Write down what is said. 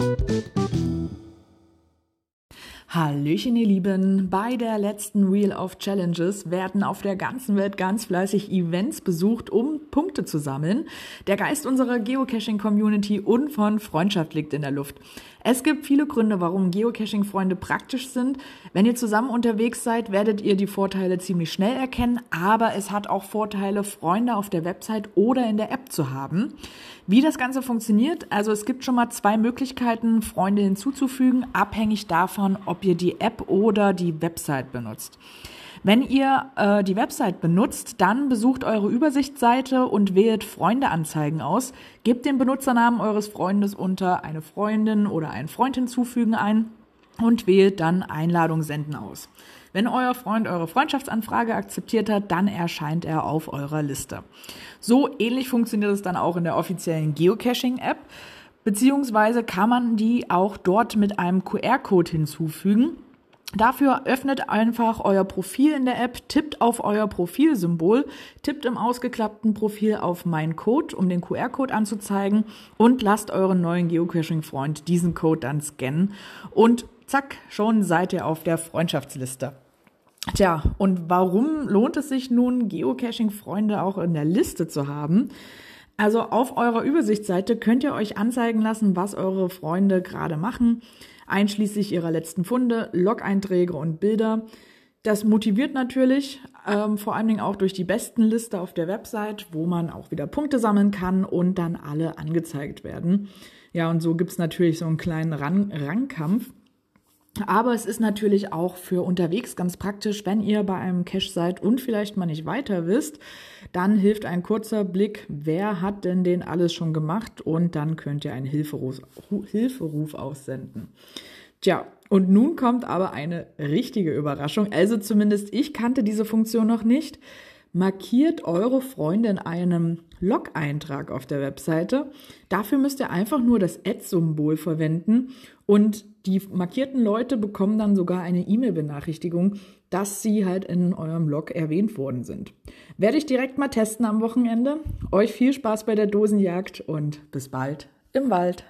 thank you Hallöchen, ihr Lieben. Bei der letzten Wheel of Challenges werden auf der ganzen Welt ganz fleißig Events besucht, um Punkte zu sammeln. Der Geist unserer Geocaching-Community und von Freundschaft liegt in der Luft. Es gibt viele Gründe, warum Geocaching-Freunde praktisch sind. Wenn ihr zusammen unterwegs seid, werdet ihr die Vorteile ziemlich schnell erkennen, aber es hat auch Vorteile, Freunde auf der Website oder in der App zu haben. Wie das Ganze funktioniert, also es gibt schon mal zwei Möglichkeiten, Freunde hinzuzufügen, abhängig davon, ob ihr die App oder die Website benutzt. Wenn ihr äh, die Website benutzt, dann besucht eure Übersichtsseite und wählt Freundeanzeigen aus. Gebt den Benutzernamen eures Freundes unter eine Freundin oder einen Freund hinzufügen ein und wählt dann Einladung senden aus. Wenn euer Freund eure Freundschaftsanfrage akzeptiert hat, dann erscheint er auf eurer Liste. So ähnlich funktioniert es dann auch in der offiziellen Geocaching-App, beziehungsweise kann man die auch dort mit einem QR-Code hinzufügen. Dafür öffnet einfach euer Profil in der App, tippt auf euer Profilsymbol, tippt im ausgeklappten Profil auf Mein Code, um den QR-Code anzuzeigen und lasst euren neuen Geocaching-Freund diesen Code dann scannen und zack, schon seid ihr auf der Freundschaftsliste. Tja, und warum lohnt es sich nun, Geocaching-Freunde auch in der Liste zu haben? Also auf eurer Übersichtsseite könnt ihr euch anzeigen lassen, was eure Freunde gerade machen einschließlich ihrer letzten Funde, Log-Einträge und Bilder. Das motiviert natürlich, ähm, vor allen Dingen auch durch die besten Liste auf der Website, wo man auch wieder Punkte sammeln kann und dann alle angezeigt werden. Ja, und so gibt's natürlich so einen kleinen Rang Rangkampf. Aber es ist natürlich auch für unterwegs ganz praktisch, wenn ihr bei einem Cache seid und vielleicht mal nicht weiter wisst, dann hilft ein kurzer Blick, wer hat denn den alles schon gemacht und dann könnt ihr einen Hilferuf, Hilferuf aussenden. Tja, und nun kommt aber eine richtige Überraschung. Also zumindest ich kannte diese Funktion noch nicht. Markiert eure Freunde in einem Log-Eintrag auf der Webseite. Dafür müsst ihr einfach nur das Ad-Symbol verwenden und die markierten Leute bekommen dann sogar eine E-Mail-Benachrichtigung, dass sie halt in eurem Log erwähnt worden sind. Werde ich direkt mal testen am Wochenende. Euch viel Spaß bei der Dosenjagd und bis bald im Wald.